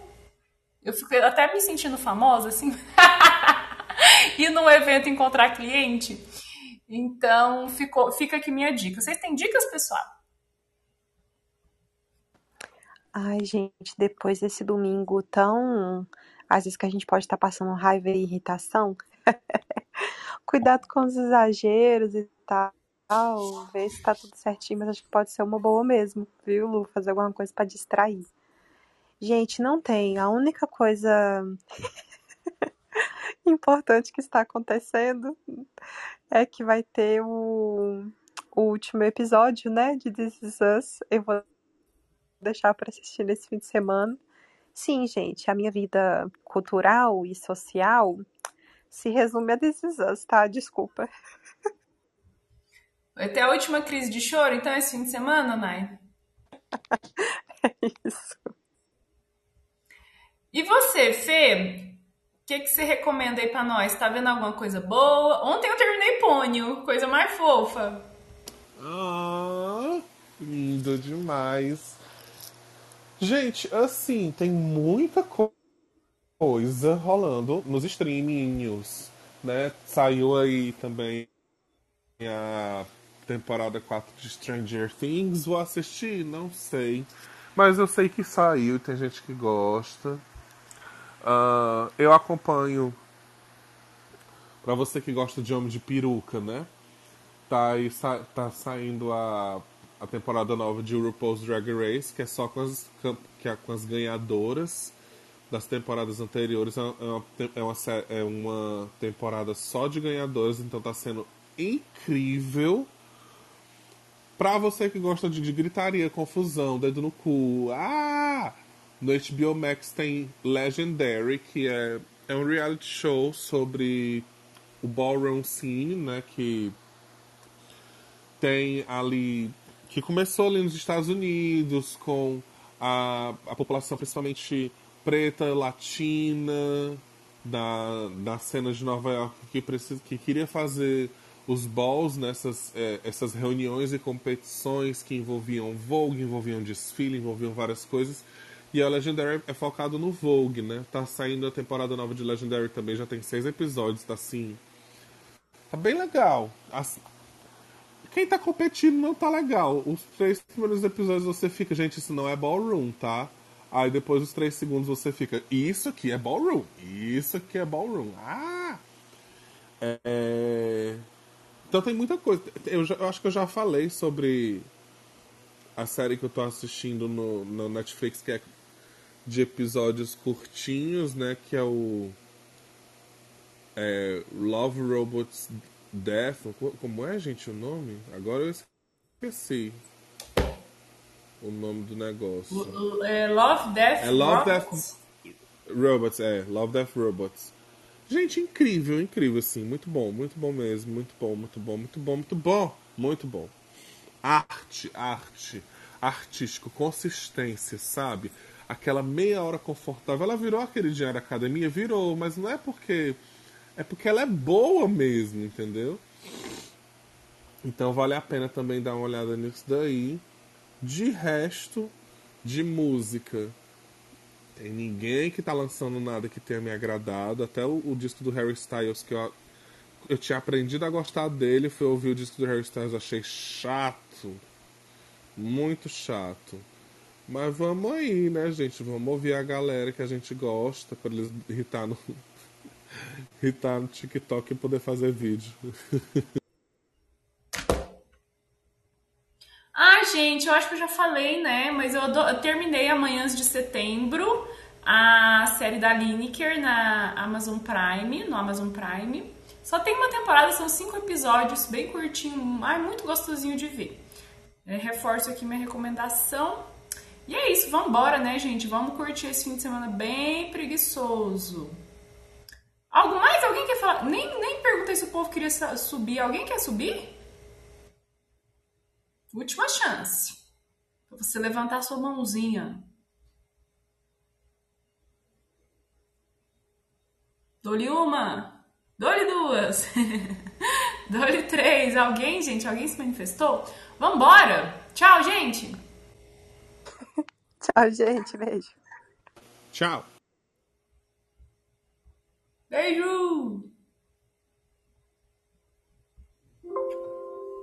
Eu fiquei até me sentindo famosa, assim. e num evento encontrar cliente. Então, ficou, fica aqui minha dica. Vocês têm dicas, pessoal? Ai, gente, depois desse domingo tão às vezes que a gente pode estar passando raiva e irritação. Cuidado com os exageros e tal. Ver se tá tudo certinho, mas acho que pode ser uma boa mesmo, viu, Lu? Fazer alguma coisa para distrair. Gente, não tem. A única coisa importante que está acontecendo é que vai ter o, o último episódio, né, de This Is Us. Eu vou deixar para assistir nesse fim de semana. Sim, gente, a minha vida cultural e social se resume a decisões, tá? Desculpa. Vai ter a última crise de choro, então, esse fim de semana, Nai? é isso. E você, Fê? O que, que você recomenda aí pra nós? Tá vendo alguma coisa boa? Ontem eu terminei Pônio, coisa mais fofa. Ah, lindo demais. Gente, assim, tem muita coisa rolando nos streaminhos, né? Saiu aí também a temporada 4 de Stranger Things. Vou assistir? Não sei. Mas eu sei que saiu e tem gente que gosta. Uh, eu acompanho. Pra você que gosta de homem de peruca, né? Tá, aí, sa tá saindo a, a temporada nova de RuPaul's Drag Race, que é só com as, que é com as ganhadoras das temporadas anteriores. É uma, é, uma, é uma temporada só de ganhadoras, então tá sendo incrível. Pra você que gosta de, de gritaria, confusão, dedo no cu, ah! No HBO Max tem Legendary, que é, é um reality show sobre o ballroom scene, né? Que tem ali. que começou ali nos Estados Unidos com a, a população principalmente preta, latina, da, da cena de Nova York que, precisa, que queria fazer os balls nessas é, essas reuniões e competições que envolviam Vogue, envolviam desfile, envolviam várias coisas. E a Legendary é focado no Vogue, né? Tá saindo a temporada nova de Legendary também, já tem seis episódios, tá assim. Tá bem legal. Quem tá competindo não tá legal. Os três primeiros episódios você fica, gente, isso não é ballroom, tá? Aí depois dos três segundos você fica, isso aqui é ballroom, isso aqui é ballroom. Ah! É... Então tem muita coisa. Eu, já, eu, acho que eu já falei sobre a série que eu tô assistindo no, no Netflix, que é de episódios curtinhos, né? Que é o é, Love Robots Death. Como é, gente, o nome? Agora eu esqueci o nome do negócio. É Love, Death, é Love, Robots. Death Robots, é. Love, Death, Robots. Gente, incrível, incrível, assim. Muito bom, muito bom mesmo. Muito bom, muito bom, muito bom, muito bom. Muito bom. Arte, arte. Artístico, consistência, sabe? Aquela meia hora confortável. Ela virou aquele dia da academia? Virou, mas não é porque. É porque ela é boa mesmo, entendeu? Então vale a pena também dar uma olhada nisso daí. De resto, de música, tem ninguém que tá lançando nada que tenha me agradado. Até o, o disco do Harry Styles, que eu, eu tinha aprendido a gostar dele, foi ouvir o disco do Harry Styles, achei chato. Muito chato. Mas vamos aí, né, gente? Vamos ouvir a galera que a gente gosta para eles irritar no, irritar no TikTok e poder fazer vídeo. gente, eu acho que eu já falei, né? Mas eu, eu terminei amanhãs de setembro a série da Lineker na Amazon Prime, no Amazon Prime. Só tem uma temporada, são cinco episódios, bem curtinho, mas muito gostosinho de ver. Eu reforço aqui minha recomendação. E é isso, vamos embora, né, gente? Vamos curtir esse fim de semana bem preguiçoso. Algo mais? Alguém quer falar? Nem, nem perguntei se o povo queria subir. Alguém quer subir? Última chance. Pra você levantar sua mãozinha. Dou-lhe uma. Dou-lhe duas. Dou-lhe três. Alguém, gente? Alguém se manifestou? Vambora! Tchau, gente! Tchau, gente. Beijo. Tchau. Beijo!